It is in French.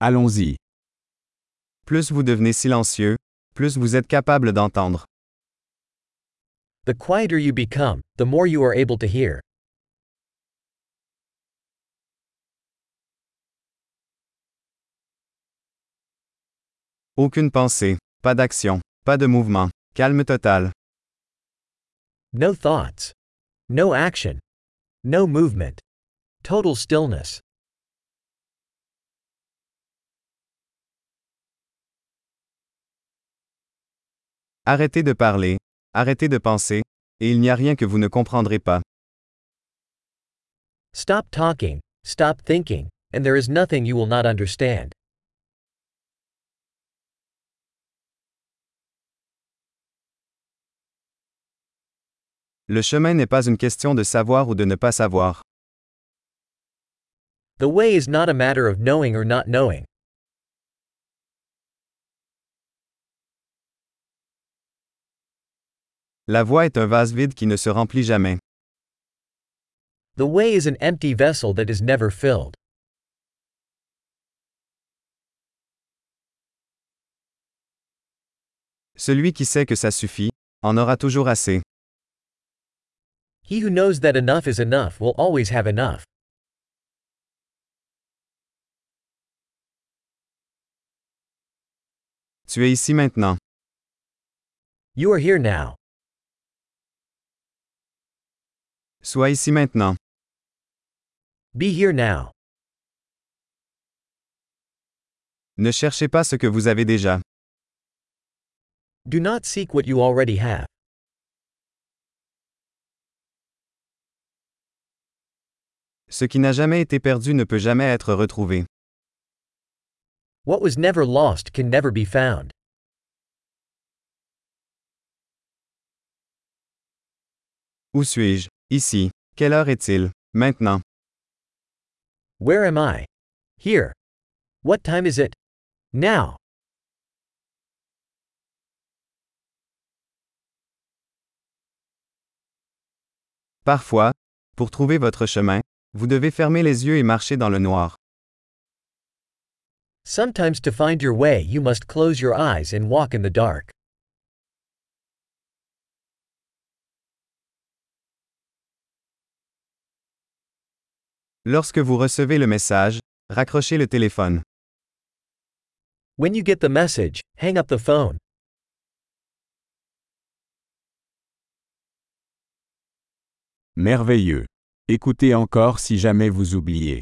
Allons-y. Plus vous devenez silencieux, plus vous êtes capable d'entendre. The quieter you become, the more you are able to hear. Aucune pensée, pas d'action, pas de mouvement, calme total. No thoughts. No action. No movement. Total stillness. Arrêtez de parler, arrêtez de penser, et il n'y a rien que vous ne comprendrez pas. Stop talking, stop thinking, and there is nothing you will not understand. Le chemin n'est pas une question de savoir ou de ne pas savoir. The way is not a matter of knowing or not knowing. La voie est un vase vide qui ne se remplit jamais. The way is an empty vessel that is never filled. Celui qui sait que ça suffit, en aura toujours assez. He who knows that enough is enough will always have enough. Tu es ici maintenant. You are here now. Sois ici maintenant. Be here now. Ne cherchez pas ce que vous avez déjà. Do not seek what you already have. Ce qui n'a jamais été perdu ne peut jamais être retrouvé. What was never lost can never be found. Où suis-je? Ici. Quelle heure est-il? Maintenant. Where am I? Here. What time is it? Now. Parfois, pour trouver votre chemin, vous devez fermer les yeux et marcher dans le noir. Sometimes to find your way you must close your eyes and walk in the dark. Lorsque vous recevez le message, raccrochez le téléphone. When you get the message, hang up the phone. Merveilleux. Écoutez encore si jamais vous oubliez.